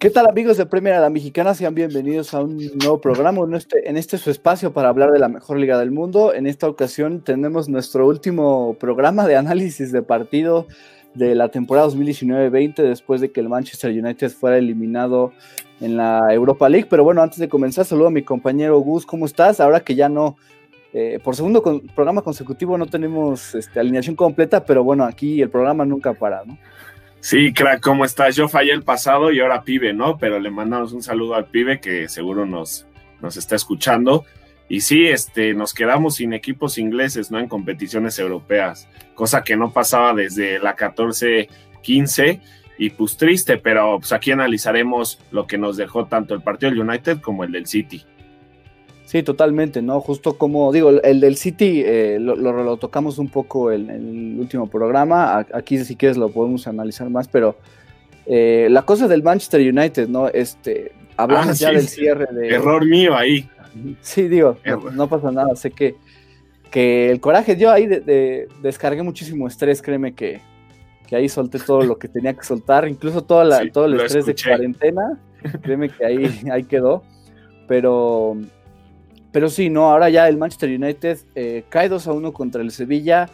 ¿Qué tal amigos de Premier a la Mexicana? Sean bienvenidos a un nuevo programa, en este, en este su espacio para hablar de la mejor liga del mundo. En esta ocasión tenemos nuestro último programa de análisis de partido de la temporada 2019-20 después de que el Manchester United fuera eliminado en la Europa League. Pero bueno, antes de comenzar, saludo a mi compañero Gus, ¿cómo estás? Ahora que ya no, eh, por segundo programa consecutivo no tenemos este, alineación completa, pero bueno, aquí el programa nunca para, ¿no? Sí, crack, ¿cómo estás? Yo fallé el pasado y ahora pibe, ¿no? Pero le mandamos un saludo al pibe que seguro nos, nos está escuchando. Y sí, este, nos quedamos sin equipos ingleses, ¿no? En competiciones europeas, cosa que no pasaba desde la 14-15 y pues triste, pero pues aquí analizaremos lo que nos dejó tanto el partido del United como el del City. Sí, totalmente, ¿no? Justo como digo, el del City eh, lo, tocamos un poco en, el último programa, aquí si quieres lo podemos analizar más, pero eh, la cosa del Manchester United, ¿no? Este, hablamos ah, ya del cierre de... Error mío ahí. Sí, digo, no, pasa nada, sé que, que el coraje, yo ahí descargué muchísimo estrés, créeme que, ahí solté todo lo que tenía que soltar, incluso toda la, todo el estrés de cuarentena, créeme que ahí, ahí quedó, pero pero sí, no, ahora ya el Manchester United eh, cae 2 a 1 contra el Sevilla,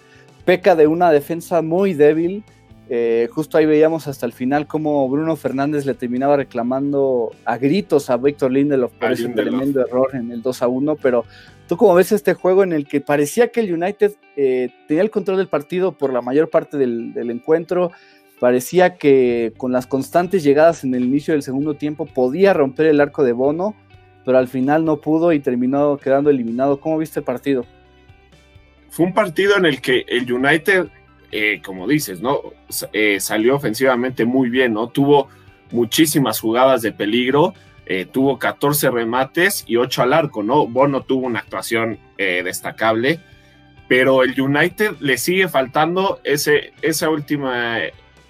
peca de una defensa muy débil. Eh, justo ahí veíamos hasta el final cómo Bruno Fernández le terminaba reclamando a gritos a Víctor Lindelof por ese tremendo error en el 2 a 1. Pero tú, como ves este juego en el que parecía que el United eh, tenía el control del partido por la mayor parte del, del encuentro, parecía que con las constantes llegadas en el inicio del segundo tiempo podía romper el arco de Bono pero al final no pudo y terminó quedando eliminado. ¿Cómo viste el partido? Fue un partido en el que el United, eh, como dices, ¿no? Eh, salió ofensivamente muy bien, ¿no? Tuvo muchísimas jugadas de peligro, eh, tuvo 14 remates y 8 al arco, ¿no? Bono tuvo una actuación destacable, pero el United le sigue faltando ese, esa última,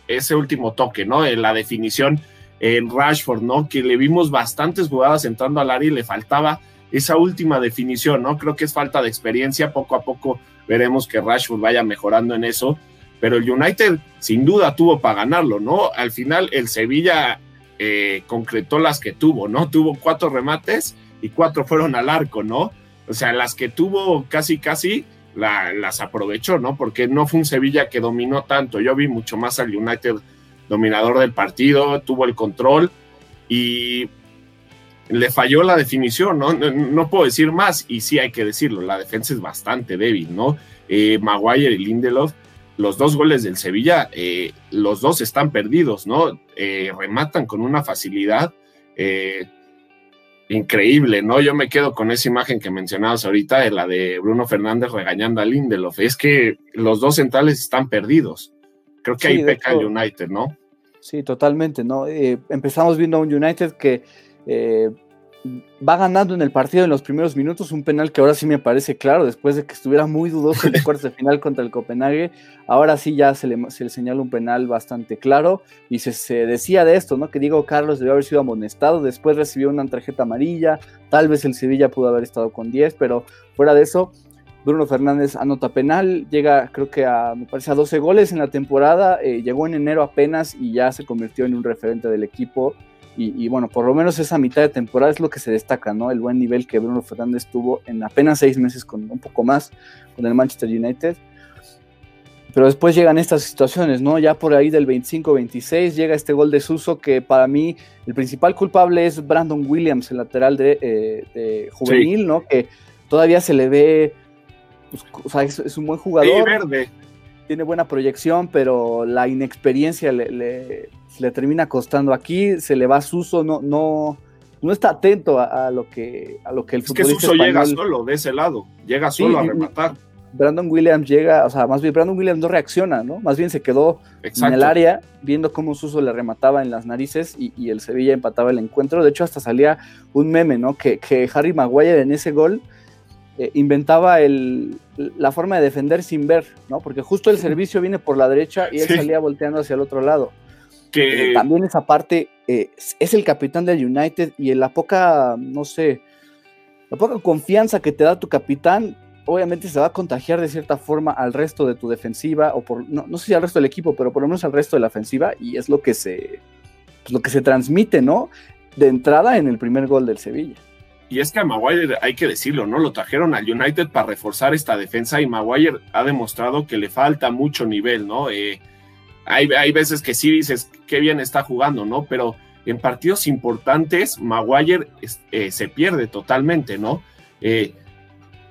ese último toque, ¿no? En la definición en Rashford, ¿no? Que le vimos bastantes jugadas entrando al área y le faltaba esa última definición, ¿no? Creo que es falta de experiencia, poco a poco veremos que Rashford vaya mejorando en eso, pero el United sin duda tuvo para ganarlo, ¿no? Al final el Sevilla eh, concretó las que tuvo, ¿no? Tuvo cuatro remates y cuatro fueron al arco, ¿no? O sea, las que tuvo casi, casi las aprovechó, ¿no? Porque no fue un Sevilla que dominó tanto, yo vi mucho más al United dominador del partido, tuvo el control y le falló la definición, ¿no? No, puedo decir más, y sí hay que decirlo, la defensa es bastante débil, ¿no? Eh, Maguire y Lindelof, los dos goles del Sevilla, eh, los dos están perdidos, ¿no? Eh, rematan con una facilidad increíble, ¿no? Yo me quedo con esa imagen que mencionabas ahorita, la de Bruno Fernández regañando a Lindelof, es que los dos centrales están perdidos. Creo que ahí peca el United, ¿no? Sí, totalmente, ¿no? Eh, empezamos viendo a un United que eh, va ganando en el partido en los primeros minutos, un penal que ahora sí me parece claro, después de que estuviera muy dudoso en el cuarto de final contra el Copenhague, ahora sí ya se le, se señala un penal bastante claro y se, se, decía de esto, ¿no? Que Diego Carlos debió haber sido amonestado, después recibió una tarjeta amarilla, tal vez el Sevilla pudo haber estado con 10, pero fuera de eso, Bruno Fernández anota penal, llega creo que a, me parece, a 12 goles en la temporada, eh, llegó en enero apenas y ya se convirtió en un referente del equipo. Y, bueno, por lo menos esa mitad de temporada es lo que se destaca, ¿no? El buen nivel que Bruno Fernández tuvo en apenas seis meses, con un poco más, con el Manchester United. Pero después llegan estas situaciones, ¿no? Ya por ahí del 25-26 llega este gol de Suso que para mí el principal culpable es Brandon Williams, el lateral de, eh, juvenil, ¿no? Que todavía se le ve pues, o sea, es, un buen jugador. verde. Tiene buena proyección, pero la inexperiencia le, le, termina costando. Aquí se le va Suso, no, no, no está atento a, lo que a lo que el Es que Suso llega solo de ese lado, llega solo a rematar. Brandon Williams llega, o sea, más bien Brandon Williams no reacciona, ¿no? Más bien se quedó en el área viendo cómo Suso le remataba en las narices y, el Sevilla empataba el encuentro. De hecho, hasta salía un meme, ¿no? Que, que Harry Maguire en ese gol eh, inventaba el, la forma de defender sin ver, ¿no? Porque justo el servicio viene por la derecha y él salía volteando hacia el otro lado. Que... Eh, también esa parte eh, es el capitán del United y en la poca, no sé, la poca confianza que te da tu capitán, obviamente se va a contagiar de cierta forma al resto de tu defensiva, o por, no, no sé si al resto del equipo, pero por lo menos al resto de la ofensiva, y es lo que se, pues, lo que se transmite, ¿no? De entrada en el primer gol del Sevilla. Y es que a Maguire hay que decirlo, ¿no? Lo trajeron al United para reforzar esta defensa y Maguire ha demostrado que le falta mucho nivel, ¿no? Eh, hay, hay, veces que sí dices, qué bien está jugando, ¿no? Pero en partidos importantes, Maguire eh, se pierde totalmente, ¿no? Eh,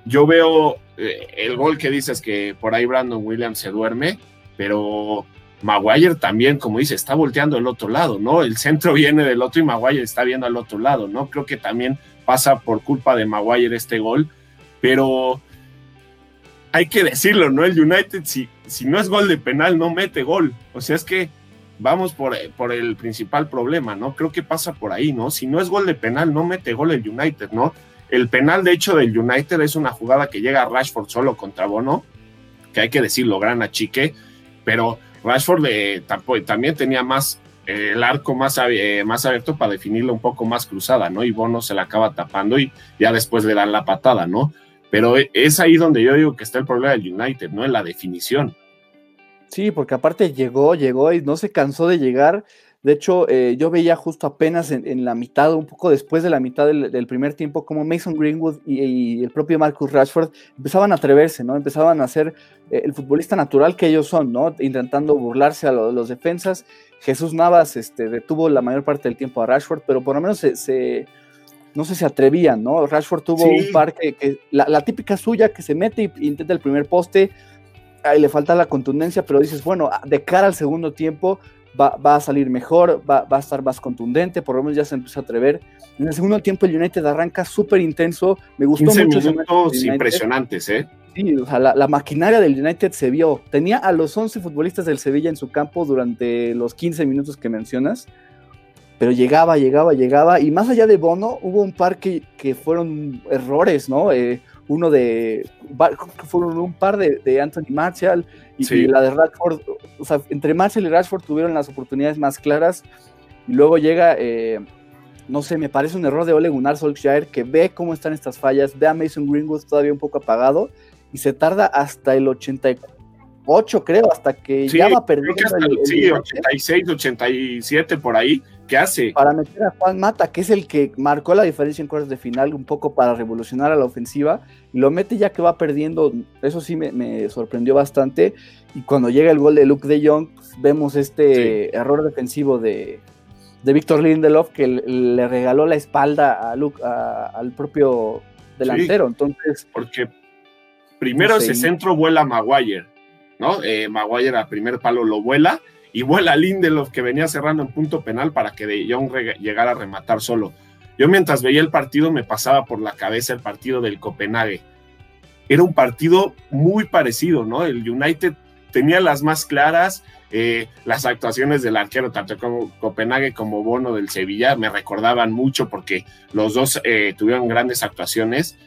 yo veo el gol que dices que por ahí Brandon Williams se duerme, pero Maguire también, como dice, está volteando el otro lado, ¿no? El centro viene del otro y Maguire está viendo al otro lado, ¿no? Creo que también pasa por culpa de Maguire este gol, pero hay que decirlo, ¿no? El United, si, si no es gol de penal, no mete gol. O sea, es que vamos por, por el principal problema, ¿no? Creo que pasa por ahí, ¿no? Si no es gol de penal, no mete gol el United, ¿no? El penal, de hecho, del United es una jugada que llega a Rashford solo contra Bono, que hay que decirlo, gran achique, pero Rashford eh, también tenía más el arco más, eh, más abierto para definirlo un poco más cruzada, ¿no? Y Bono se la acaba tapando y ya después le dan la patada, ¿no? Pero e, es ahí donde yo digo que está el problema del United, ¿no? En la definición. Sí, porque aparte llegó, llegó y no se cansó de llegar. De hecho, eh, yo veía justo apenas en, la mitad, un poco después de la mitad del, primer tiempo, como Mason Greenwood y, el propio Marcus Rashford empezaban a atreverse, ¿no? Empezaban a ser eh, el futbolista natural que ellos son, ¿no? Intentando burlarse a los defensas Jesús Navas este, detuvo la mayor parte del tiempo a Rashford, pero por lo menos se, no sé, se atrevían, ¿no? Rashford tuvo un par que, la, típica suya que se mete y intenta el primer poste, ahí le falta la contundencia, pero dices, bueno, de cara al segundo tiempo va, a salir mejor, va, a estar más contundente, por lo menos ya se empezó a atrever. En el segundo tiempo el United arranca súper intenso, me gustó 15 mucho. minutos impresionantes, ¿eh? Sí, o sea, la, maquinaria del United se vio. Tenía a los 11 futbolistas del Sevilla en su campo durante los 15 minutos que mencionas, pero llegaba, llegaba, llegaba. Y más allá de Bono, hubo un par que, fueron errores, ¿no? Eh, uno de. Fueron un par de, Anthony Marshall y, la de Rashford. O sea, entre Marshall y Rashford tuvieron las oportunidades más claras. Y luego llega. Eh, no sé, me parece un error de Ole Gunnar Solskjaer que ve cómo están estas fallas, ve a Mason Greenwood todavía un poco apagado y se tarda hasta el 88, creo, hasta que ya va perdiendo. sí, 86, 87 por ahí. ¿Qué hace? Para meter a Juan Mata, que es el que marcó la diferencia en cuartos de final, un poco para revolucionar a la ofensiva, y lo mete ya que va perdiendo. Eso sí me, sorprendió bastante. Y cuando llega el gol de Luke de Jong, pues, vemos este error defensivo de, de Víctor Lindelof que le regaló la espalda a Luke, al propio delantero. Entonces. Porque Primero ese centro vuela Maguire, ¿no? Eh, Maguire a primer palo lo vuela y vuela Lindelof que venía cerrando en punto penal para que De Jong llegara a rematar solo. Yo mientras veía el partido me pasaba por la cabeza el partido del Copenhague. Era un partido muy parecido, ¿no? El United tenía las más claras, eh, las actuaciones del arquero, tanto como Copenhague como Bono del Sevilla, me recordaban mucho porque los dos eh, tuvieron grandes actuaciones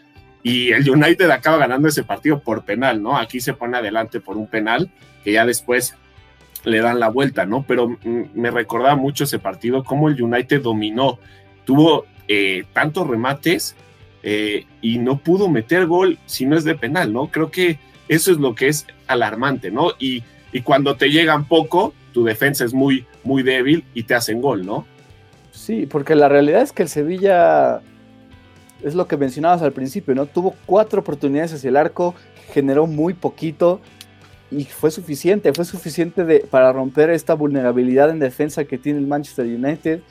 y el United acaba ganando ese partido por penal, ¿no? Aquí se pone adelante por un penal que ya después le dan la vuelta, ¿no? Pero me recordaba mucho ese partido, cómo el United dominó, tuvo eh, tantos remates eh, y no pudo meter gol si no es de penal, ¿no? Creo que eso es lo que es alarmante, ¿no? Y, y cuando te llegan poco, tu defensa es muy, muy débil y te hacen gol, ¿no? Sí, porque la realidad es que el Sevilla es lo que mencionabas al principio, ¿no? Tuvo cuatro oportunidades hacia el arco, generó muy poquito y fue suficiente, fue suficiente de, para romper esta vulnerabilidad en defensa que tiene el Manchester United.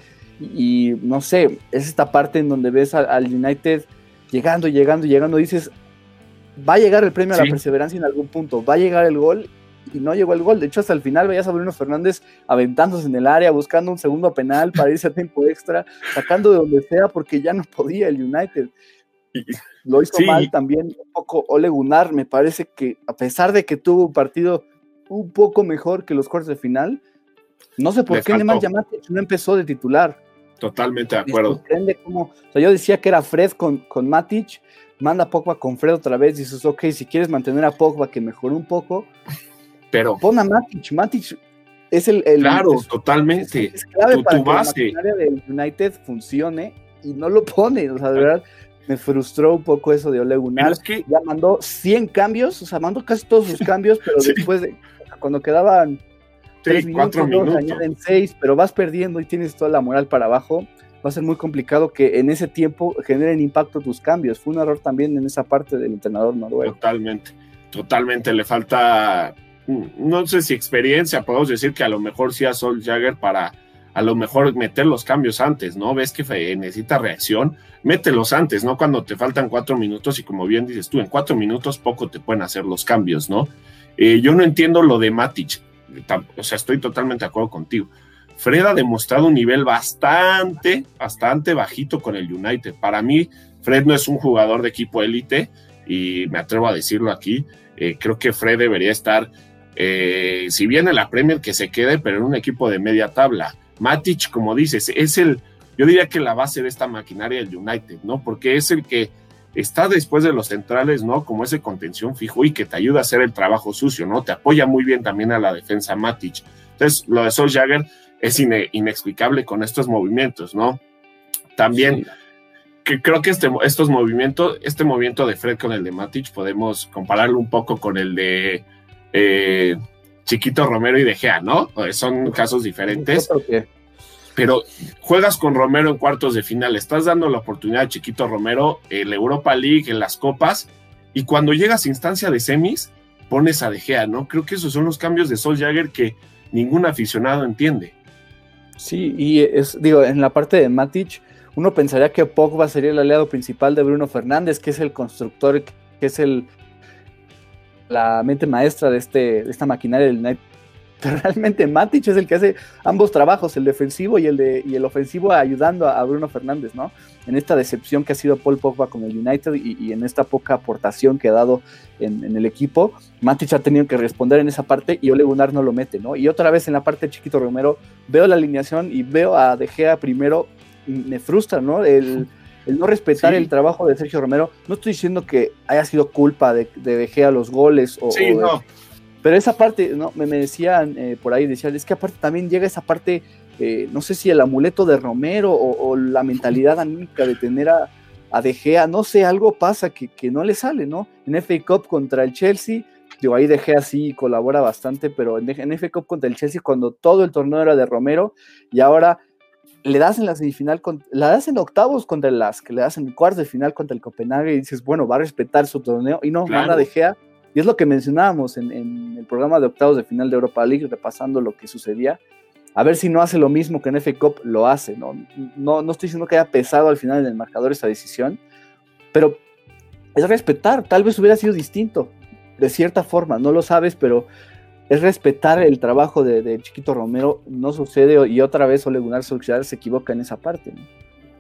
Y, no sé, es esta parte en donde ves al, United llegando, llegando, llegando, dices, va a llegar el premio a la perseverancia en algún punto, va a llegar el gol y no llegó el gol. De hecho, hasta el final veías a Bruno Fernández aventándose en el área, buscando un segundo penal para irse a tiempo extra, sacando de donde sea porque ya no podía el United. Lo hizo mal también un poco Ole Gunnar. Me parece que a pesar de que tuvo un partido un poco mejor que los cuartos de final, no sé por qué Nemanja Matic no empezó de titular. Totalmente de acuerdo. o sea, yo decía que era Fred con, con Matic, manda a Pogba con Fred otra vez, dices, ok, si quieres mantener a Pogba que mejoró un poco, pero. Pon a Matic. Matic es el. claro, totalmente. Es, clave para que la del United funcione y no lo pone. O sea, de verdad, me frustró un poco eso de Ole Gunnar. Es que... Ya mandó 100 cambios, o sea, mandó casi todos sus cambios, pero después de. Cuando quedaban tres minutos, cuatro minutos. añaden seis, pero vas perdiendo y tienes toda la moral para abajo. Va a ser muy complicado que en ese tiempo generen impacto tus cambios. Fue un error también en esa parte del entrenador noruego. Totalmente, totalmente. Le falta, mm, no sé si experiencia, podemos decir que a lo mejor sí a Sol Jagger para a lo mejor meter los cambios antes, ¿no? Ves que necesita reacción, mételos antes, ¿no? Cuando te faltan cuatro minutos y como bien dices tú, en cuatro minutos poco te pueden hacer los cambios, ¿no? Eh, yo no entiendo lo de Matic, o sea, estoy totalmente de acuerdo contigo. Fred ha demostrado un nivel bastante, bastante bajito con el United. Para mí, Fred no es un jugador de equipo élite y me atrevo a decirlo aquí. Eh, creo que Fred debería estar, eh, si bien en la Premier que se quede, pero en un equipo de media tabla. Matic, como dices, es el, yo diría que la base de esta maquinaria del United, ¿no? Porque es el que está después de los centrales, ¿no? Como ese contención fijo y que te ayuda a hacer el trabajo sucio, ¿no? Te apoya muy bien también a la defensa Matic. Entonces, lo de Sol Jagger es inexplicable con estos movimientos, ¿no? También que creo que este, estos movimientos, este movimiento de Fred con el de Matic, podemos compararlo un poco con el de eh, Chiquito Romero y De Gea, ¿no? Son casos diferentes. Pero juegas con Romero en cuartos de final, estás dando la oportunidad a Chiquito Romero en la Europa League, en las copas, y cuando llegas a instancia de semis, pones a De Gea, ¿no? Creo que esos son los cambios de Sol Jagger que ningún aficionado entiende. Sí, y es, digo, en la parte de Matic, uno pensaría que Pogba sería el aliado principal de Bruno Fernández, que es el constructor, que es el la mente maestra de, este, de esta maquinaria del United. Pero realmente Matic es el que hace ambos trabajos, el defensivo y el, de, y el ofensivo, ayudando a, Bruno Fernández, ¿no? En esta decepción que ha sido Paul Pogba con el United y, en esta poca aportación que ha dado en, el equipo, Matic ha tenido que responder en esa parte y Ole Gunnar no lo mete, ¿no? Y otra vez en la parte de Chiquito Romero, veo la alineación y veo a De Gea primero, y me frustra, ¿no? El, no respetar el trabajo de Sergio Romero. No estoy diciendo que haya sido culpa de, de, De Gea los goles o, sí, no pero esa parte, ¿no? Me, me decían eh, por ahí, decían, es que aparte también llega esa parte, eh, no sé si el amuleto de Romero o, la mentalidad anímica de tener a, a De Gea, no sé, algo pasa que, que, no le sale, ¿no? En FA Cup contra el Chelsea, digo, ahí De Gea sí colabora bastante, pero en, en FA Cup contra el Chelsea, cuando todo el torneo era de Romero, y ahora le das en la semifinal, la das en octavos contra el Lask, le das en cuartos de final contra el Copenhague y dices, bueno, va a respetar su torneo, y no, claro. De Gea y es lo que mencionábamos en, el programa de octavos de final de Europa League, repasando lo que sucedía. A ver si no hace lo mismo que en FA Cup lo hace. ¿no? No, no estoy diciendo que haya pesado al final en el marcador esa decisión, pero es respetar. Tal vez hubiera sido distinto, de cierta forma, no lo sabes, pero es respetar el trabajo de, Chiquito Romero. No sucede y otra vez Ole Gunnar Solskjaer se equivoca en esa parte.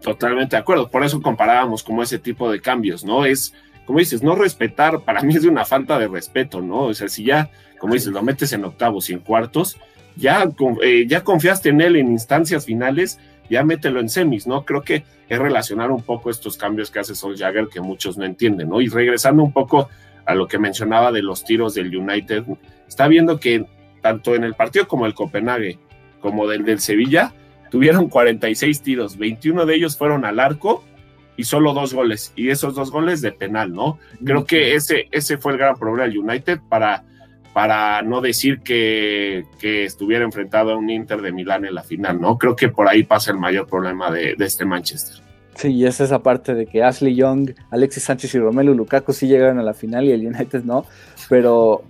Totalmente de acuerdo. Por eso comparábamos como ese tipo de cambios, ¿no? Es como dices, no respetar, para mí es de una falta de respeto, ¿no? O sea, si ya, como dices, lo metes en octavos y en cuartos, ya, eh, ya confiaste en él en instancias finales, ya mételo en semis, ¿no? Creo que es relacionar un poco estos cambios que hace Sol Jagger que muchos no entienden, ¿no? Y regresando un poco a lo que mencionaba de los tiros del United, está viendo que tanto en el partido como el Copenhague, como del, del Sevilla, tuvieron 46 tiros, 21 de ellos fueron al arco y solo dos goles, y esos dos goles de penal, ¿no? Creo que ese, ese fue el gran problema del United para, para no decir que, que, estuviera enfrentado a un Inter de Milán en la final, ¿no? Creo que por ahí pasa el mayor problema de, este Manchester. Sí, y es esa parte de que Ashley Young, Alexis Sánchez y Romelu Lukaku sí llegaron a la final y el United no, pero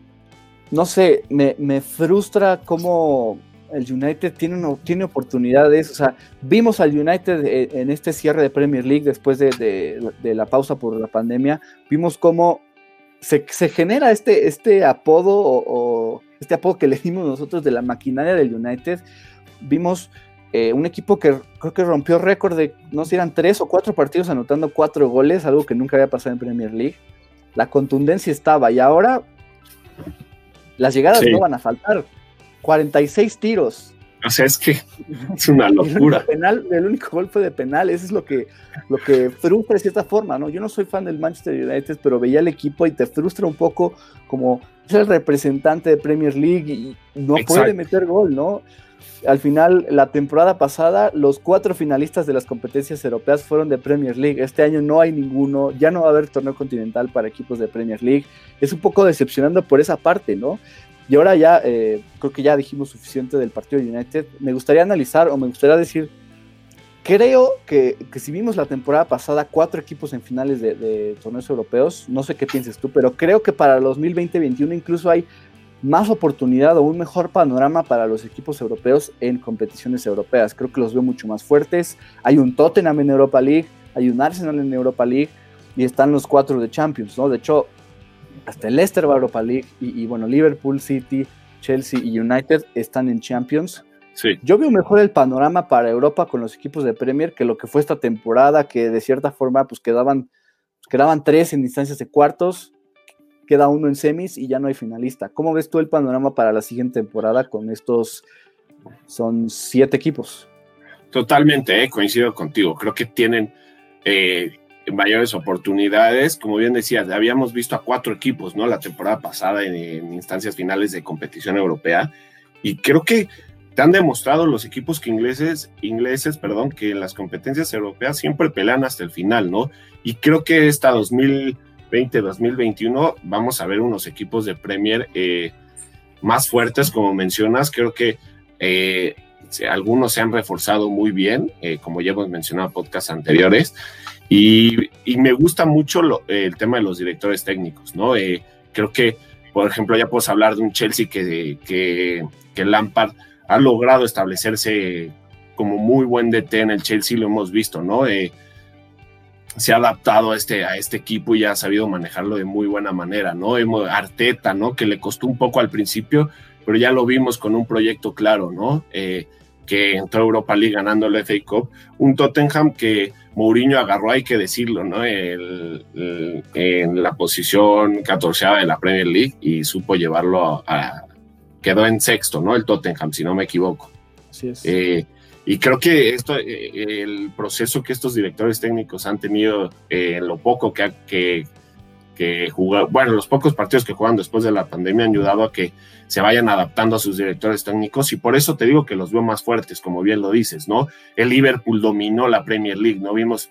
no sé, me, me frustra cómo el United tiene, tiene oportunidades. O sea, vimos al United eh, en este cierre de Premier League después de, la pausa por la pandemia. Vimos cómo se, genera este, este apodo o, este apodo que le dimos nosotros de la maquinaria del United. Vimos eh, un equipo que creo que rompió récord de, no sé, eran tres o cuatro partidos anotando cuatro goles, algo que nunca había pasado en Premier League. La contundencia estaba y ahora las llegadas no van a faltar 46 tiros. O sea, es que es una locura. el, penal, el único gol fue de penal, eso es lo que, lo que frustra de cierta forma, ¿no? Yo no soy fan del Manchester United, pero veía el equipo y te frustra un poco como es el representante de Premier League y no puede meter gol, ¿no? Al final, la temporada pasada, los cuatro finalistas de las competencias europeas fueron de Premier League. Este año no hay ninguno, ya no va a haber torneo continental para equipos de Premier League. Es un poco decepcionando por esa parte, ¿no? Y ahora ya, eh, creo que ya dijimos suficiente del partido de United. Me gustaría analizar o me gustaría decir, creo que, si vimos la temporada pasada cuatro equipos en finales de, torneos europeos, no sé qué pienses tú, pero creo que para los 2020-2021 incluso hay más oportunidad o un mejor panorama para los equipos europeos en competiciones europeas. Creo que los veo mucho más fuertes. Hay un Tottenham en Europa League, hay un Arsenal en Europa League y están los cuatro de Champions, ¿no? De hecho, hasta el Leicester va a Europa League y, bueno, Liverpool, City, Chelsea y United están en Champions. Sí. Yo veo mejor el panorama para Europa con los equipos de Premier que lo que fue esta temporada, que de cierta forma pues quedaban, quedaban tres en distancias de cuartos, queda uno en semis y ya no hay finalista. ¿Cómo ves tú el panorama para la siguiente temporada con estos, son siete equipos? Totalmente, eh, coincido contigo. Creo que tienen eh, mayores oportunidades. Como bien decías, habíamos visto a cuatro equipos, ¿no? La temporada pasada en, instancias finales de competición europea. Y creo que te han demostrado los equipos ingleses, ingleses, perdón, que en las competencias europeas siempre pelean hasta el final, ¿no? Y creo que esta 2020-2021 vamos a ver unos equipos de Premier eh, más fuertes, como mencionas. Creo que eh, algunos se han reforzado muy bien, eh, como ya hemos mencionado en podcasts anteriores. Y, me gusta mucho el tema de los directores técnicos, ¿no? Eh, creo que, por ejemplo, ya puedo hablar de un Chelsea que, que, que Lampard ha logrado establecerse como muy buen DT en el Chelsea, lo hemos visto, ¿no? Eh, se ha adaptado a este, a este equipo y ha sabido manejarlo de muy buena manera, ¿no? Arteta, ¿no? Que le costó un poco al principio, pero ya lo vimos con un proyecto claro, ¿no? Eh, que entró a Europa League ganando el FA Cup, un Tottenham que Mourinho agarró, hay que decirlo, ¿no? en la posición 14 de la Premier League y supo llevarlo a, quedó en sexto, ¿no? El Tottenham, si no me equivoco. Así es. Eh, y creo que esto, eh, el proceso que estos directores técnicos han tenido, en eh, lo poco que, que, que bueno, los pocos partidos que juegan después de la pandemia han ayudado a que se vayan adaptando a sus directores técnicos y por eso te digo que los veo más fuertes, como bien lo dices, ¿no? El Liverpool dominó la Premier League, ¿no? Vimos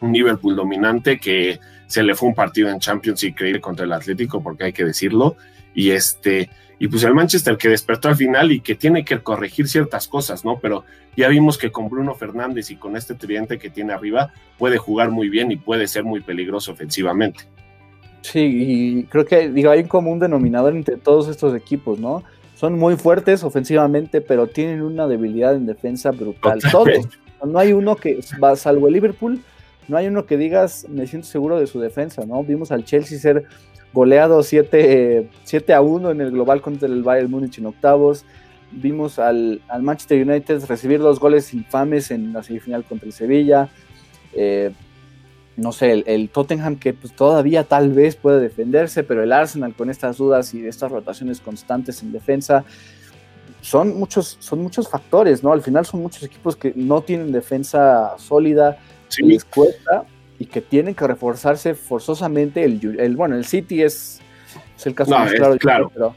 un Liverpool dominante que se le fue un partido en Champions increíble contra el Atlético, porque hay que decirlo, y este, y pues el Manchester que despertó al final y que tiene que corregir ciertas cosas, ¿no? Pero ya vimos que con Bruno Fernández y con este tridente que tiene arriba puede jugar muy bien y puede ser muy peligroso ofensivamente. Sí, y creo que digo, hay un común denominador entre todos estos equipos, ¿no? Son muy fuertes ofensivamente, pero tienen una debilidad en defensa brutal. Todos. No hay uno que, salvo el Liverpool, no hay uno que digas, me siento seguro de su defensa, ¿no? Vimos al Chelsea ser goleado 7, a 1 en el global contra el Bayern Múnich en octavos. Vimos al, al, Manchester United recibir dos goles infames en la semifinal contra el Sevilla. Eh, no sé, el, Tottenham que pues, todavía tal vez puede defenderse, pero el Arsenal con estas dudas y estas rotaciones constantes en defensa, son muchos, son muchos factores, ¿no? Al final son muchos equipos que no tienen defensa sólida, sí. les cuesta y que tienen que reforzarse forzosamente. El, bueno, el City es, el caso más claro, pero,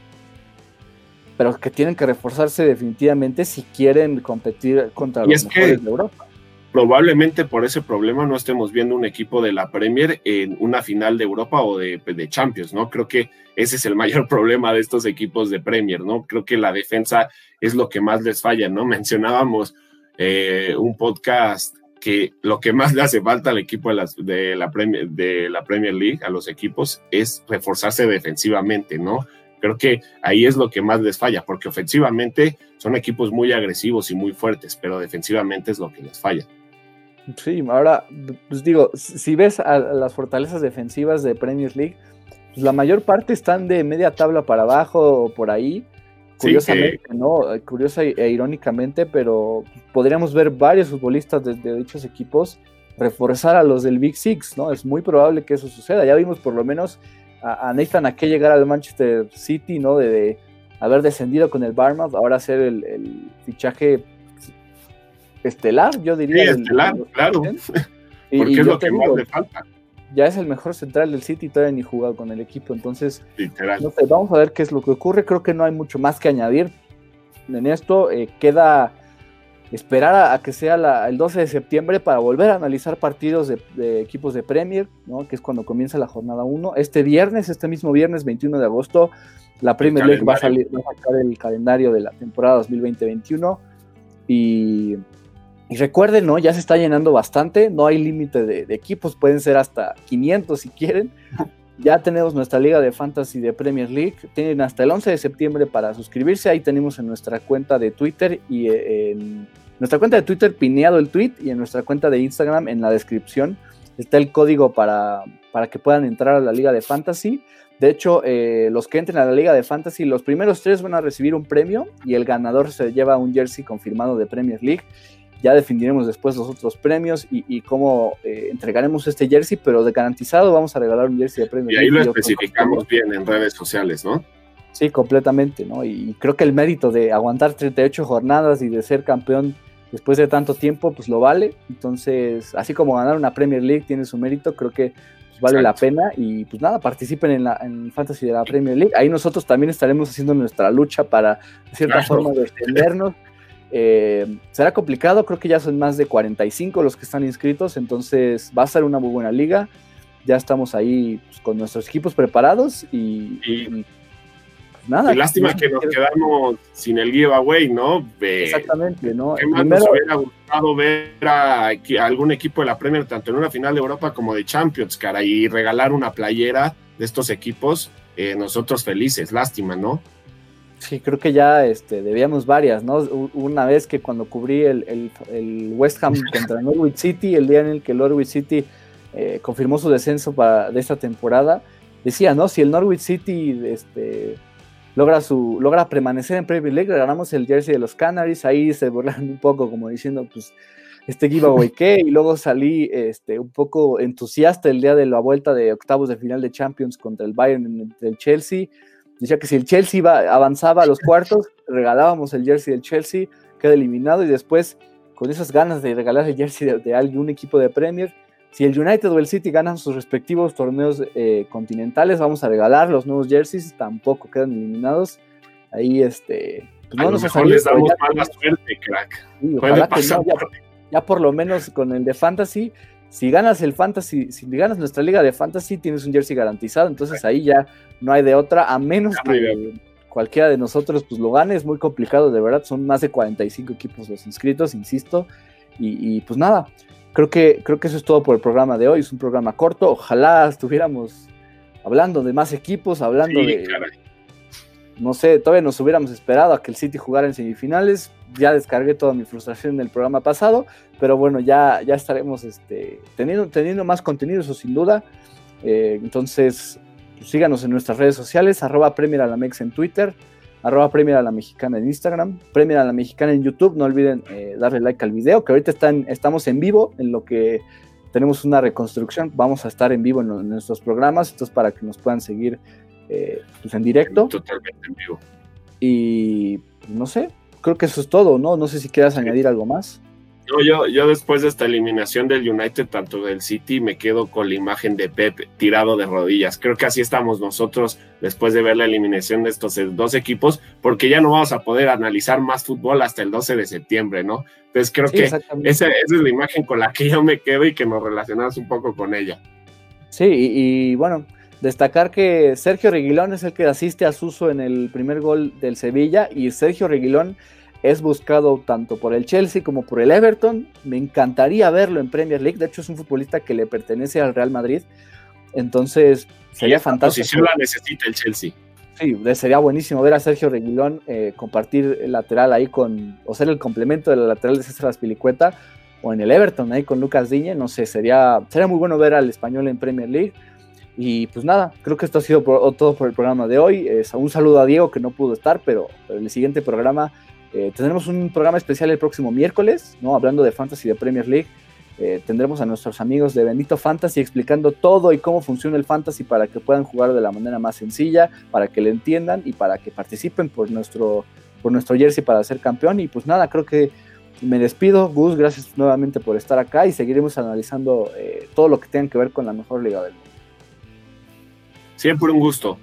pero que tienen que reforzarse definitivamente si quieren competir contra los mejores de Europa probablemente por ese problema no estemos viendo un equipo de la Premier en una final de Europa o de, Champions, ¿no? Creo que ese es el mayor problema de estos equipos de Premier, ¿no? Creo que la defensa es lo que más les falla, ¿no? Mencionábamos eh, un podcast que lo que más le hace falta al equipo de, de, la Premier, de la Premier League, a los equipos, es reforzarse defensivamente, ¿no? Creo que ahí es lo que más les falla, porque ofensivamente son equipos muy agresivos y muy fuertes, pero defensivamente es lo que les falla. Sí, ahora, pues digo, si ves a las fortalezas defensivas de Premier League, pues la mayor parte están de media tabla para abajo o por ahí. Curiosamente, ¿no? Curiosa e irónicamente, pero podríamos ver varios futbolistas de, dichos equipos reforzar a los del Big Six, ¿no? Es muy probable que eso suceda. Ya vimos por lo menos a, Nathan a qué llegar al Manchester City, ¿no? De, haber descendido con el Barmouth, ahora hacer el, el fichaje estelar, yo diría. Sí, estelar, claro. Porque es lo que más le falta. Ya es el mejor central del City, todavía ni jugado con el equipo, entonces no sé, vamos a ver qué es lo que ocurre. Creo que no hay mucho más que añadir en esto. Eh, queda esperar a, que sea el 12 de septiembre para volver a analizar partidos de, equipos de Premier, ¿no? que es cuando comienza la jornada 1. Este viernes, este mismo viernes 21 de agosto, la Premier League va a, salir, va a sacar el calendario de la temporada 2020-21 y, recuerden, ¿no? ya se está llenando bastante, no hay límite de, de, equipos, pueden ser hasta 500 si quieren. Ya tenemos nuestra liga de fantasy de Premier League. Tienen hasta el 11 de septiembre para suscribirse. Ahí tenemos en nuestra cuenta de Twitter y en nuestra cuenta de Twitter pineado el tweet y en nuestra cuenta de Instagram en la descripción está el código para, para que puedan entrar a la liga de fantasy. De hecho, eh, los que entren a la liga de fantasy, los primeros tres van a recibir un premio y el ganador se lleva un jersey confirmado de Premier League. Ya definiremos después los otros premios y, cómo eh, entregaremos este jersey, pero de garantizado vamos a regalar un jersey de League. Y ahí lo especificamos bien en redes sociales, ¿no? Sí, completamente, ¿no? Y creo que el mérito de aguantar 38 jornadas y de ser campeón después de tanto tiempo, pues lo vale. Entonces, así como ganar una Premier League tiene su mérito, creo que pues, vale la pena. Y pues nada, participen en la en Fantasy de la Premier League. Ahí nosotros también estaremos haciendo nuestra lucha para, de cierta forma, defendernos. Eh, será complicado, creo que ya son más de 45 los que están inscritos, entonces va a ser una muy buena liga. Ya estamos ahí pues, con nuestros equipos preparados y, pues, nada. lástima que nos quedamos sin el giveaway, ¿no? Exactamente, ¿no? ¿Qué más nos hubiera gustado ver a, algún equipo de la Premier, tanto en una final de Europa como de Champions, cara, y regalar una playera de estos equipos? Eh, nosotros felices, lástima, ¿no? Sí, creo que ya este, debíamos varias, ¿no? Una vez que cuando cubrí el, West Ham contra Norwich City, el día en el que Norwich City eh, confirmó su descenso para, de esta temporada, decía, ¿no? Si el Norwich City este, logra, su, logra permanecer en Premier League, ganamos el jersey de los Canaries, ahí se burlaron un poco como diciendo, pues, este giveaway qué, y luego salí este, un poco entusiasta el día de la vuelta de octavos de final de Champions contra el Bayern, del Chelsea, Decía que si el Chelsea iba, avanzaba a los cuartos, regalábamos el jersey del Chelsea, queda eliminado y después, con esas ganas de regalar el jersey de, de algún equipo de Premier, si el United o el City ganan sus respectivos torneos eh, continentales, vamos a regalar los nuevos jerseys, tampoco quedan eliminados. Ahí, este. Pues no nos mejor les damos mala suerte, crack. ya, por lo menos con el de Fantasy, si ganas el fantasy, si ganas nuestra liga de fantasy, tienes un jersey garantizado, entonces ahí ya no hay de otra, a menos que cualquiera de nosotros pues lo gane, es muy complicado, de verdad, son más de 45 equipos los inscritos, insisto, y, pues nada, creo que, creo que eso es todo por el programa de hoy, es un programa corto, ojalá estuviéramos hablando de más equipos, hablando de... No sé, todavía nos hubiéramos esperado a que el City jugara en semifinales, ya descargué toda mi frustración en el programa pasado, pero bueno, ya, ya estaremos este, teniendo, teniendo más contenido, eso sin duda. Eh, entonces, pues, síganos en nuestras redes sociales, arroba Premier a la Mex en Twitter, arroba Premier a la Mexicana en Instagram, Premier a la Mexicana en YouTube. No olviden eh, darle like al video, que ahorita están, estamos en vivo, en lo que tenemos una reconstrucción. Vamos a estar en vivo en, nuestros programas, esto es para que nos puedan seguir eh, pues, en directo. Totalmente en vivo. Y pues, no sé, creo que eso es todo, ¿no? No sé si quieras añadir algo más. No, yo, yo después de esta eliminación del United, tanto del City, me quedo con la imagen de Pep tirado de rodillas. Creo que así estamos nosotros después de ver la eliminación de estos dos equipos, porque ya no vamos a poder analizar más fútbol hasta el 12 de septiembre, ¿no? Entonces creo que esa, es la imagen con la que yo me quedo y que nos relacionamos un poco con ella. Sí, y bueno, Destacar que Sergio Reguilón es el que asiste a Suso en el primer gol del Sevilla y Sergio Reguilón es buscado tanto por el Chelsea como por el Everton. Me encantaría verlo en Premier League. De hecho, es un futbolista que le pertenece al Real Madrid. Entonces, sería fantástico. posición la necesita el Chelsea. Sí, sería buenísimo ver a Sergio Reguilón eh, compartir el lateral ahí con, o ser el complemento del lateral de César Aspilicueta, o en el Everton ahí con Lucas Diñe. No sé, sería, sería muy bueno ver al español en Premier League. Y pues nada, creo que esto ha sido todo por el programa de hoy. un saludo a Diego que no pudo estar, pero, en el siguiente programa eh, tendremos un programa especial el próximo miércoles, ¿no? hablando de Fantasy de Premier League. Eh, tendremos a nuestros amigos de Bendito Fantasy explicando todo y cómo funciona el Fantasy para que puedan jugar de la manera más sencilla, para que le entiendan y para que participen por nuestro, por nuestro jersey para ser campeón. Y pues nada, creo que me despido. Gus, gracias nuevamente por estar acá y seguiremos analizando eh, todo lo que tenga que ver con la mejor liga del mundo. Siempre un gusto.